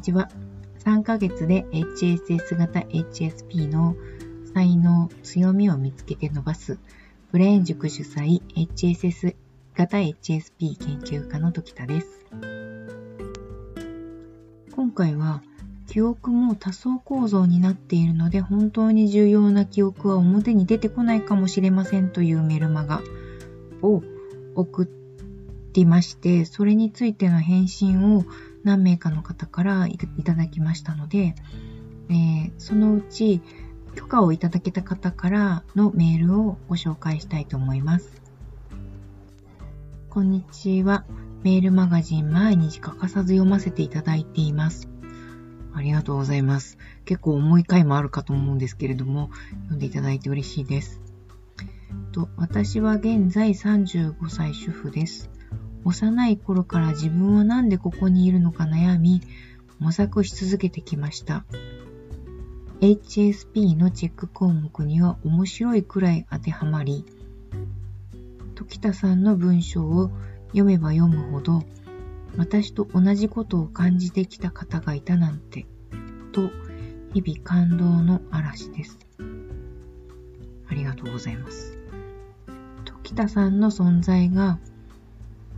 にちは。3ヶ月で HSS 型 HSP の才能、強みを見つけて伸ばす、ブレーン塾主催 HSS 型 HSP 研究家の時田です。今回は、記憶も多層構造になっているので本当に重要な記憶は表に出てこないかもしれませんというメルマガを送っていまして、それについての返信を何名かの方からいただきましたので、えー、そのうち許可をいただけた方からのメールをご紹介したいと思います。こんにちは。メールマガジン毎日欠かさず読ませていただいています。ありがとうございます。結構重い回もあるかと思うんですけれども、読んでいただいて嬉しいです。と私は現在35歳主婦です。幼い頃から自分は何でここにいるのか悩み、模索し続けてきました。HSP のチェック項目には面白いくらい当てはまり、時田さんの文章を読めば読むほど、私と同じことを感じてきた方がいたなんて、と、日々感動の嵐です。ありがとうございます。時田さんの存在が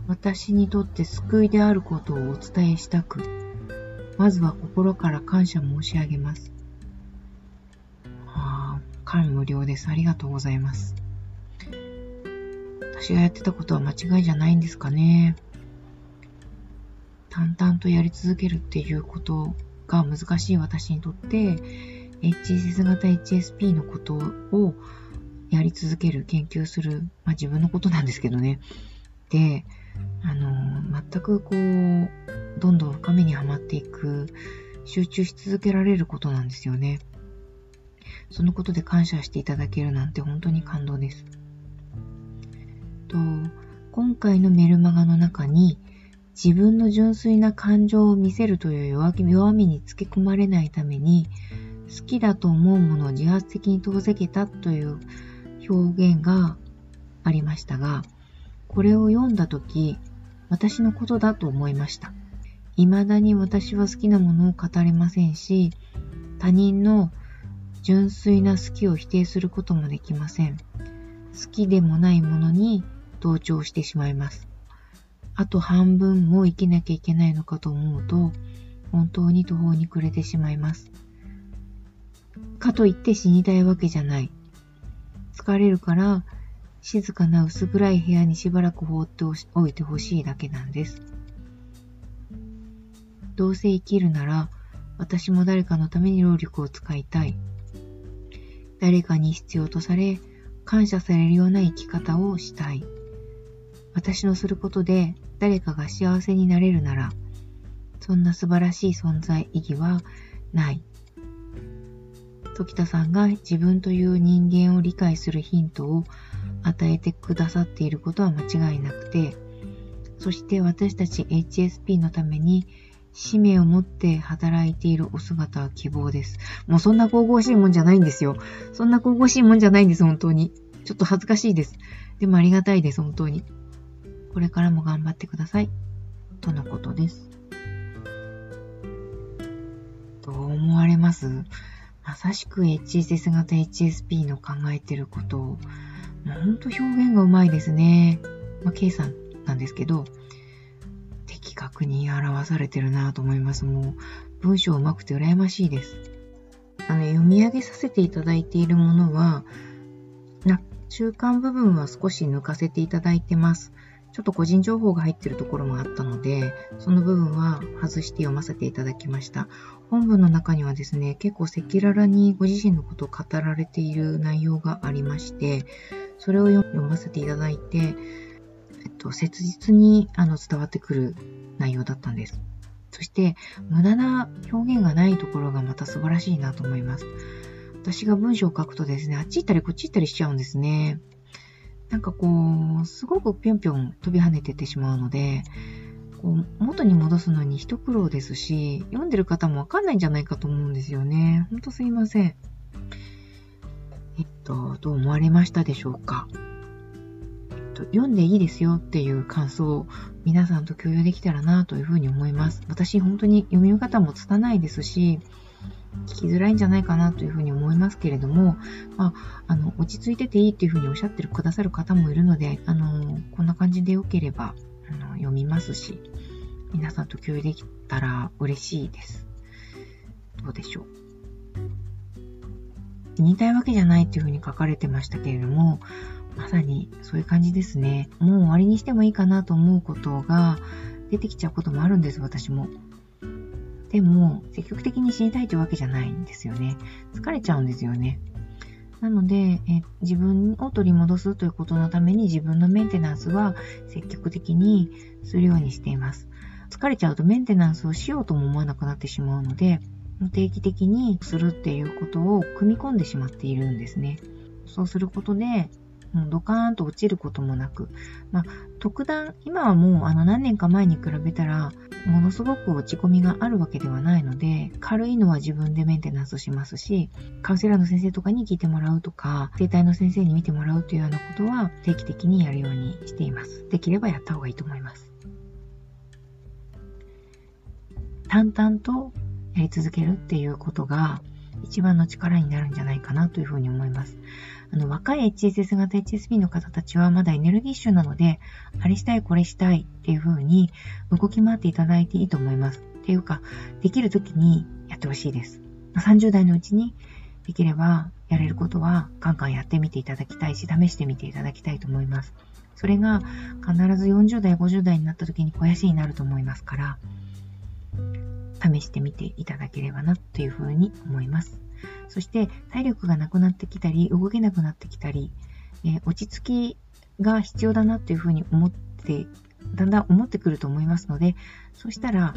私にとって救いであることをお伝えしたく、まずは心から感謝申し上げます。ああ、感無量です。ありがとうございます。私がやってたことは間違いじゃないんですかね。淡々とやり続けるっていうことが難しい私にとって、HSS 型 HSP のことをやり続ける、研究する、まあ自分のことなんですけどね。で、あの、全くこう、どんどん深みにはまっていく、集中し続けられることなんですよね。そのことで感謝していただけるなんて本当に感動です。と、今回のメルマガの中に、自分の純粋な感情を見せるという弱気弱みにつけ込まれないために、好きだと思うものを自発的に遠ざけたという表現がありましたが、これを読んだとき、私のことだと思いました。未だに私は好きなものを語れませんし、他人の純粋な好きを否定することもできません。好きでもないものに同調してしまいます。あと半分も生きなきゃいけないのかと思うと、本当に途方に暮れてしまいます。かといって死にたいわけじゃない。疲れるから静かな薄暗い部屋にしばらく放っておいてほしいだけなんです。どうせ生きるなら、私も誰かのために労力を使いたい。誰かに必要とされ、感謝されるような生き方をしたい。私のすることで誰かが幸せになれるなら、そんな素晴らしい存在意義はない。時田さんが自分という人間を理解するヒントを与えてくださっていることは間違いなくて、そして私たち HSP のために使命を持って働いているお姿は希望です。もうそんな神々しいもんじゃないんですよ。そんな神々しいもんじゃないんです、本当に。ちょっと恥ずかしいです。でもありがたいです、本当に。これからも頑張ってください。とのことです。どう思われます？まさしく HSS 型 HSP の考えてることをほんと表現がうまいですね。まあ、K さんなんですけど、的確に表されてるなと思います。もう、文章うまくて羨ましいです。あの、読み上げさせていただいているものは、な、中間部分は少し抜かせていただいてます。ちょっと個人情報が入ってるところもあったので、その部分は外して読ませていただきました。本文の中にはですね、結構赤裸々にご自身のことを語られている内容がありまして、それを読ませていただいて、えっと、切実にあの伝わってくる内容だったんです。そして、無駄な表現がないところがまた素晴らしいなと思います。私が文章を書くとですね、あっち行ったりこっち行ったりしちゃうんですね。なんかこう、すごくぴょんぴょん飛び跳ねてってしまうので、こう元に戻すのに一苦労ですし、読んでる方もわかんないんじゃないかと思うんですよね。ほんとすいません。と、どう思われましたでしょうか？えっと、読んでいいですよっていう感想を皆さんと共有できたらなというふうに思います。私本当に読み方も拙いですし、聞きづらいんじゃないかなというふうに思いますけれども、まあ、あの、落ち着いてていいっていうふうにおっしゃってくださる方もいるので、あの、こんな感じでよければ、あの読みますし、皆さんと共有できたら嬉しいです。どうでしょう？言いたいわけじゃないっていうふうに書かれてましたけれども、まさにそういう感じですね。もう終わりにしてもいいかなと思うことが出てきちゃうこともあるんです、私も。でも、積極的に死にたいというわけじゃないんですよね。疲れちゃうんですよね。なのでえ、自分を取り戻すということのために自分のメンテナンスは積極的にするようにしています。疲れちゃうとメンテナンスをしようとも思わなくなってしまうので、定期的にするっていうことを組み込んでしまっているんですね。そうすることで、ドカーンと落ちることもなく、まあ、特段、今はもうあの何年か前に比べたら、ものすごく落ち込みがあるわけではないので、軽いのは自分でメンテナンスしますし、カウンセラーの先生とかに聞いてもらうとか、生体の先生に見てもらうというようなことは定期的にやるようにしています。できればやった方がいいと思います。淡々とやり続けるっていうことが一番の力になるんじゃないかなというふうに思います。あの、若い HSS 型 HSP の方たちはまだエネルギッシュなので、あれしたい、これしたいっていう風に動き回っていただいていいと思います。っていうか、できる時にやってほしいです。30代のうちにできればやれることはガンガンやってみていただきたいし、試してみていただきたいと思います。それが必ず40代、50代になった時に肥やしになると思いますから、試してみていただければなというふうに思います。そして体力がなくなってきたり、動けなくなってきたり、えー、落ち着きが必要だなというふうに思って、だんだん思ってくると思いますので、そしたら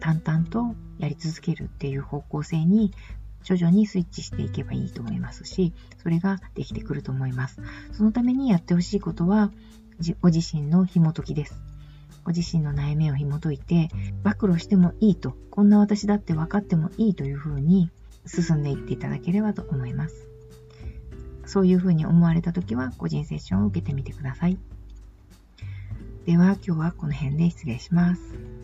淡々とやり続けるっていう方向性に徐々にスイッチしていけばいいと思いますし、それができてくると思います。そのためにやってほしいことは、ご自身の紐解きです。ご自身の悩みを紐解いて、暴露してもいいと、こんな私だって分かってもいいというふうに進んでいっていただければと思います。そういうふうに思われた時は、個人セッションを受けてみてください。では、今日はこの辺で失礼します。